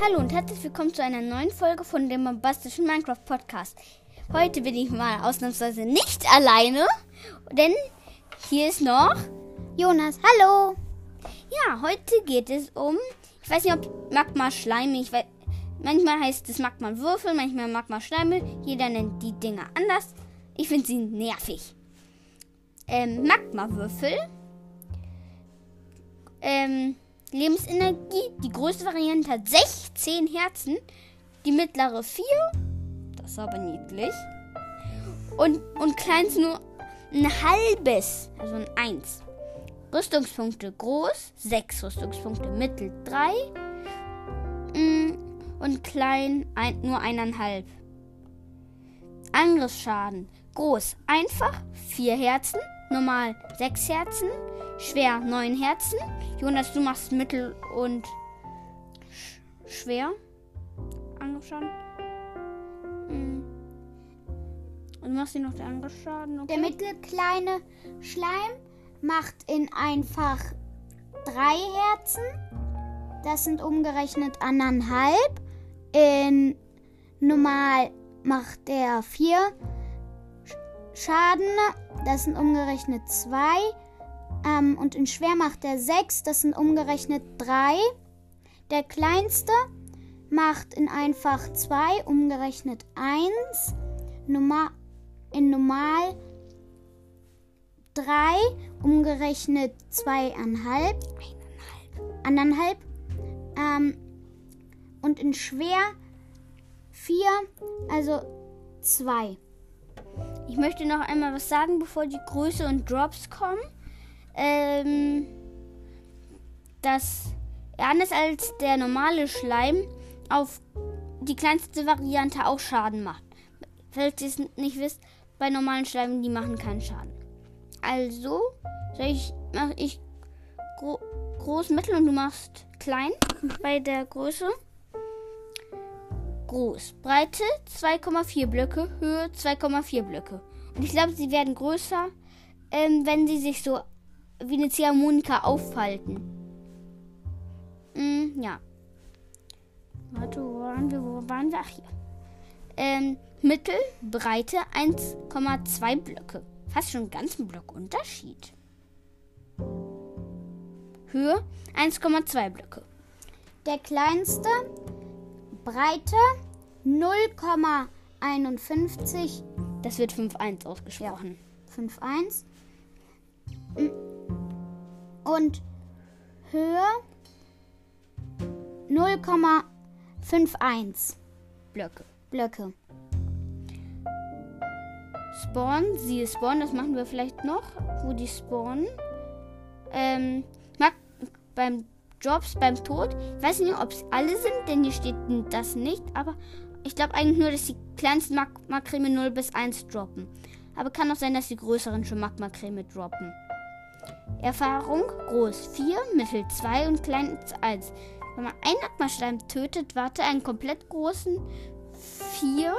Hallo und herzlich willkommen zu einer neuen Folge von dem bombastischen Minecraft Podcast. Heute bin ich mal ausnahmsweise nicht alleine, denn hier ist noch Jonas. Hallo. Ja, heute geht es um, ich weiß nicht, ob Magma Schleime, ich weiß, manchmal heißt es Magma Würfel, manchmal Magma Schleime, jeder nennt die Dinger anders. Ich finde sie nervig. Ähm, Magma Würfel. Ähm, Lebensenergie. Die größte Variante hat 16 Herzen. Die mittlere 4. Das ist aber niedlich. Und, und kleinst nur ein halbes. Also ein 1. Rüstungspunkte groß. 6 Rüstungspunkte mittel 3. Mm, und klein ein, nur eineinhalb. Angriffsschaden. Groß. Einfach 4 Herzen. Normal 6 Herzen. Schwer 9 Herzen. Jonas, du machst mittel und sch schwer. Angriffsschaden. Hm. Und du machst hier noch den Angriffsschaden. Okay. Der mittelkleine Schleim macht in einfach drei Herzen. Das sind umgerechnet anderthalb. In normal macht er vier Schaden. Das sind umgerechnet zwei. Ähm, und in schwer macht er 6, das sind umgerechnet 3. Der kleinste macht in einfach 2, umgerechnet 1. Normal, in normal 3, umgerechnet 2,5. Anderthalb. Ähm, und in schwer 4, also 2. Ich möchte noch einmal was sagen, bevor die Größe und Drops kommen ähm, dass anders als der normale Schleim auf die kleinste Variante auch Schaden macht. Falls ihr es nicht wisst, bei normalen Schleimen, die machen keinen Schaden. Also, soll ich, mache ich gro groß, mittel und du machst klein bei der Größe. Groß. Breite 2,4 Blöcke, Höhe 2,4 Blöcke. Und ich glaube, sie werden größer, ähm, wenn sie sich so wie eine Ziehharmonika auffalten. Mm, ja. Warte, wo waren wir? Wo waren wir? Ach, hier. Ähm, Mittel, Breite 1,2 Blöcke. Fast schon einen ganzen Block Unterschied. Höhe 1,2 Blöcke. Der kleinste, Breite 0,51. Das wird 5,1 ausgesprochen. Ja, 5,1 und Höhe 0,51 Blöcke. Blöcke. Spawn, siehe Spawn, das machen wir vielleicht noch, wo die spawnen. Ähm, beim Jobs, beim Tod. Ich weiß nicht, ob es alle sind, denn hier steht das nicht, aber ich glaube eigentlich nur, dass die kleinsten Magma-Creme 0 bis 1 droppen. Aber kann auch sein, dass die größeren schon Magma-Creme droppen. Erfahrung groß 4, mittel 2 und klein 1. Wenn man einen Magmaschleim tötet, warte einen komplett großen 4.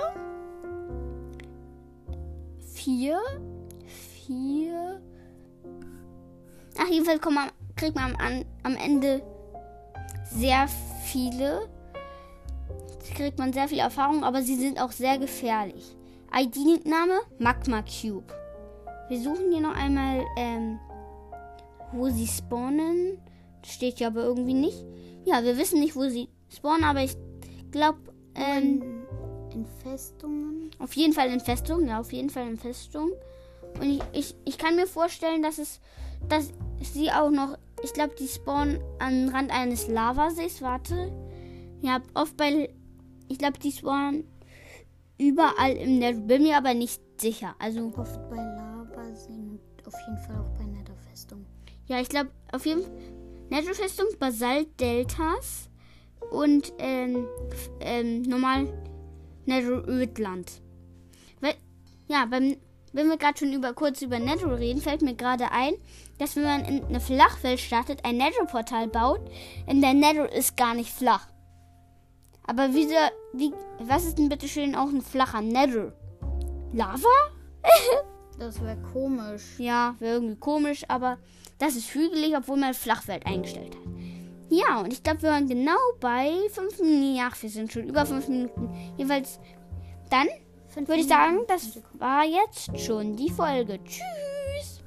4. 4. Ach, jedenfalls man, kriegt man am, am Ende sehr viele. Kriegt man sehr viel Erfahrung, aber sie sind auch sehr gefährlich. ID-Name Magma Cube. Wir suchen hier noch einmal ähm, wo sie spawnen. Steht ja aber irgendwie nicht. Ja, wir wissen nicht, wo sie spawnen, aber ich glaube. Ähm, in, Festungen? Auf jeden Fall in Festungen, ja, auf jeden Fall in Festungen. Und ich, ich, ich kann mir vorstellen, dass es, dass sie auch noch, ich glaube, die spawnen am Rand eines Lavasees. Warte. Ja, oft bei, ich glaube, die spawnen überall im Nether. Bin mir aber nicht sicher. Also oft bei Lavaseen und auf jeden Fall auch bei Netherfestungen. Ja, ich glaube, auf jeden Fall Netto-Festung, Basalt-Deltas und ähm, ähm, normal Netto-Ödland. Ja, beim, wenn wir gerade schon über, kurz über Nether reden, fällt mir gerade ein, dass wenn man in eine Flachwelt startet, ein Nether-Portal baut, in der Nether ist gar nicht flach. Aber wie, der, wie was ist denn bitte schön auch ein flacher Nether? Lava? das wäre komisch. Ja, wäre irgendwie komisch, aber das ist hügelig, obwohl man Flachwelt eingestellt hat. Ja, und ich glaube, wir waren genau bei 5 Minuten. Ja, wir sind schon über 5 Minuten. Jeweils dann würde ich sagen, das war jetzt schon die Folge. Tschüss.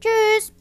Tschüss.